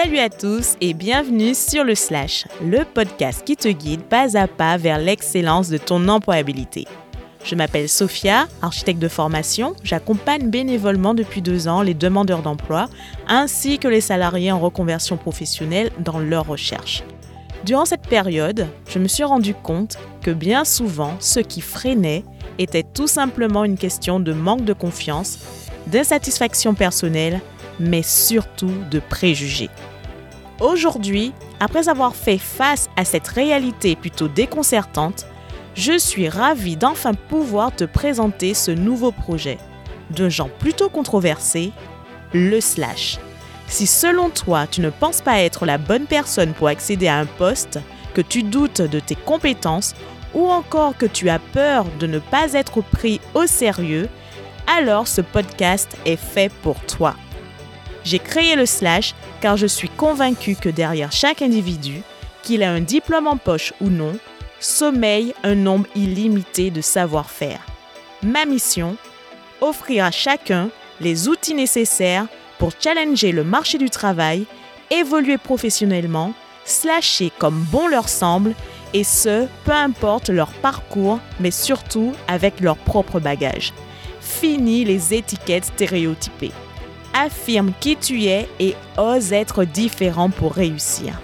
Salut à tous et bienvenue sur le Slash, le podcast qui te guide pas à pas vers l'excellence de ton employabilité. Je m'appelle Sophia, architecte de formation. J'accompagne bénévolement depuis deux ans les demandeurs d'emploi ainsi que les salariés en reconversion professionnelle dans leur recherche. Durant cette période, je me suis rendu compte que bien souvent, ce qui freinait était tout simplement une question de manque de confiance, d'insatisfaction personnelle, mais surtout de préjugés. Aujourd'hui, après avoir fait face à cette réalité plutôt déconcertante, je suis ravie d'enfin pouvoir te présenter ce nouveau projet, d'un genre plutôt controversé, le slash. Si selon toi tu ne penses pas être la bonne personne pour accéder à un poste, que tu doutes de tes compétences ou encore que tu as peur de ne pas être pris au sérieux, alors ce podcast est fait pour toi. J'ai créé le slash car je suis convaincue que derrière chaque individu, qu'il ait un diplôme en poche ou non, sommeille un nombre illimité de savoir-faire. Ma mission Offrir à chacun les outils nécessaires pour challenger le marché du travail, évoluer professionnellement, slasher comme bon leur semble, et ce, peu importe leur parcours, mais surtout avec leur propre bagage. Fini les étiquettes stéréotypées. Affirme qui tu es et ose être différent pour réussir.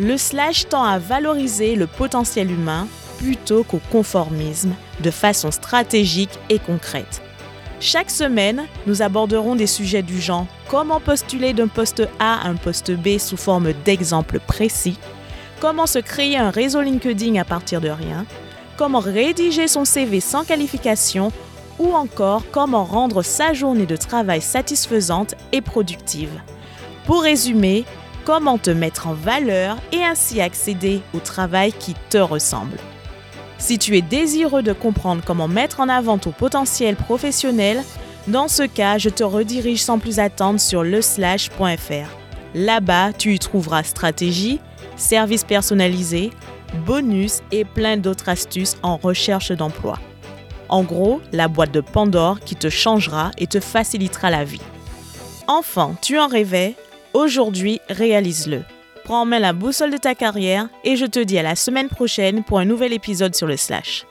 Le slash tend à valoriser le potentiel humain plutôt qu'au conformisme de façon stratégique et concrète. Chaque semaine, nous aborderons des sujets du genre comment postuler d'un poste A à un poste B sous forme d'exemples précis, comment se créer un réseau LinkedIn à partir de rien, comment rédiger son CV sans qualification ou encore comment rendre sa journée de travail satisfaisante et productive. Pour résumer, comment te mettre en valeur et ainsi accéder au travail qui te ressemble. Si tu es désireux de comprendre comment mettre en avant ton potentiel professionnel, dans ce cas, je te redirige sans plus attendre sur leslash.fr. Là-bas, tu y trouveras stratégie, services personnalisés, bonus et plein d'autres astuces en recherche d'emploi. En gros, la boîte de Pandore qui te changera et te facilitera la vie. Enfin, tu en rêvais Aujourd'hui, réalise-le. Prends en main la boussole de ta carrière et je te dis à la semaine prochaine pour un nouvel épisode sur le slash.